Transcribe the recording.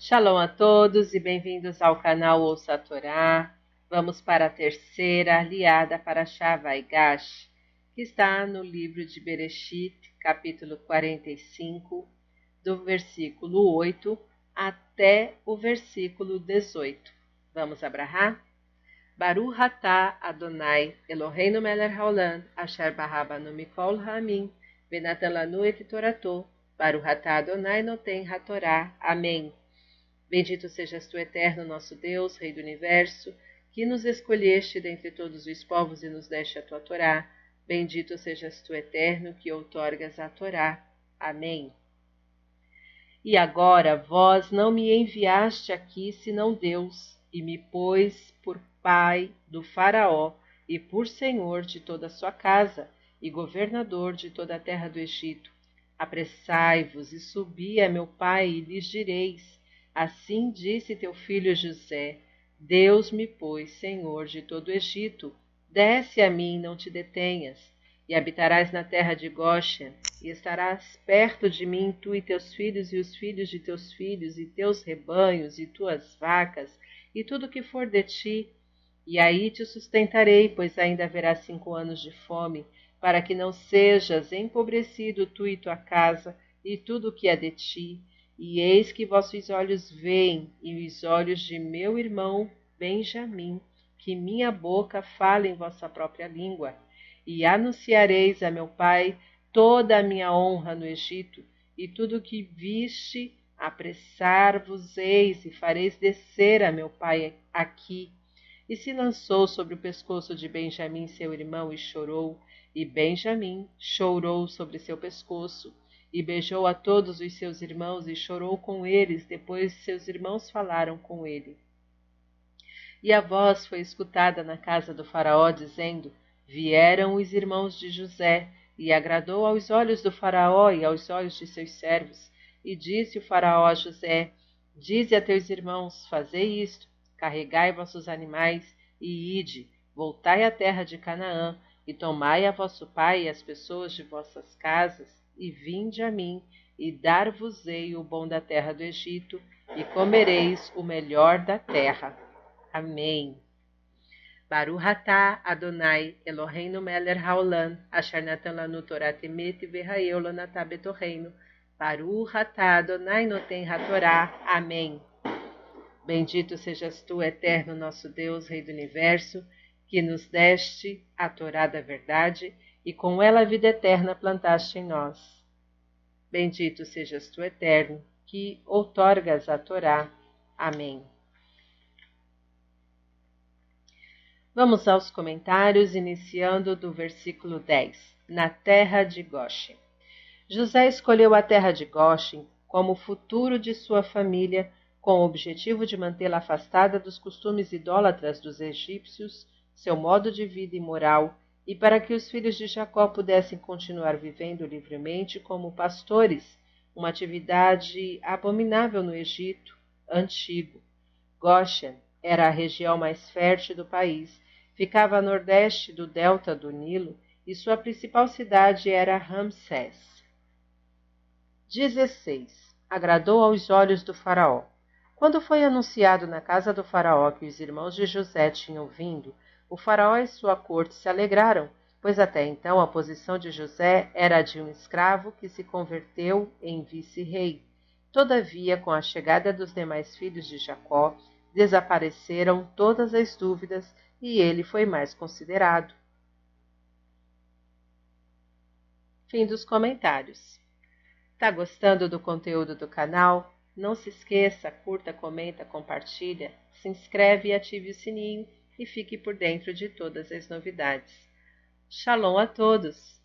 Shalom a todos e bem-vindos ao canal Ouça a Torá. Vamos para a terceira aliada para Shavai Gash, que está no livro de Bereshit, capítulo 45, do versículo 8 até o versículo 18. Vamos abrahar? Baru Hatá Adonai Eloheinu Meler Haolam Asher Barabanu Mikol Hamim Benatan Lanu Et Torato Baru Hatá Adonai Noten Hatorá. Amém. Bendito sejas tu, eterno nosso Deus, Rei do universo, que nos escolheste dentre todos os povos e nos deste a tua Torá. Bendito sejas tu, eterno, que outorgas a Torá. Amém. E agora vós não me enviaste aqui senão Deus, e me pôs por pai do Faraó e por senhor de toda a sua casa, e governador de toda a terra do Egito. Apressai-vos e subi a meu pai, e lhes direis: Assim disse teu filho José: Deus me pôs senhor de todo o Egito. Desce a mim, não te detenhas, e habitarás na terra de Goshen, e estarás perto de mim, tu e teus filhos, e os filhos de teus filhos, e teus rebanhos, e tuas vacas, e tudo que for de ti. E aí te sustentarei, pois ainda haverá cinco anos de fome, para que não sejas empobrecido tu e tua casa, e tudo o que é de ti, e eis que vossos olhos veem, e os olhos de meu irmão Benjamim, que minha boca fala em vossa própria língua. E anunciareis a meu pai toda a minha honra no Egito, e tudo o que viste, apressar-vos-eis, e fareis descer a meu pai aqui. E se lançou sobre o pescoço de Benjamim, seu irmão, e chorou, e Benjamim chorou sobre seu pescoço e beijou a todos os seus irmãos e chorou com eles, depois seus irmãos falaram com ele. E a voz foi escutada na casa do Faraó, dizendo: Vieram os irmãos de José, e agradou aos olhos do Faraó e aos olhos de seus servos. E disse o Faraó a José: Dize a teus irmãos: Fazei isto, carregai vossos animais e ide, voltai à terra de Canaã, e tomai a vosso pai e as pessoas de vossas casas, e vinde a mim, e dar-vos-ei o bom da terra do Egito, e comereis o melhor da terra. Amém. Baruch atah Adonai Eloheinu melech haolam, asher natan lanu Torah temet v'hayeu lanatah betorreino. Baruch atah Adonai noten hatorá. Amém. Bendito sejas tu, eterno nosso Deus, Rei do Universo, que nos deste a Torá da verdade, e com ela a vida eterna plantaste em nós. Bendito sejas tu, eterno, que outorgas a Torá. Amém. Vamos aos comentários, iniciando do versículo 10. Na terra de Goshen. José escolheu a terra de Goshen como futuro de sua família, com o objetivo de mantê-la afastada dos costumes idólatras dos egípcios, seu modo de vida imoral e para que os filhos de Jacó pudessem continuar vivendo livremente como pastores, uma atividade abominável no Egito antigo. Goshen era a região mais fértil do país, ficava a nordeste do delta do Nilo e sua principal cidade era Ramsés. 16. Agradou aos olhos do faraó. Quando foi anunciado na casa do faraó que os irmãos de José tinham vindo, o faraó e sua corte se alegraram, pois até então a posição de José era de um escravo que se converteu em vice-rei. Todavia, com a chegada dos demais filhos de Jacó, desapareceram todas as dúvidas e ele foi mais considerado. Fim dos comentários. Tá gostando do conteúdo do canal? Não se esqueça, curta, comenta, compartilha, se inscreve e ative o sininho e fique por dentro de todas as novidades. Shalom a todos!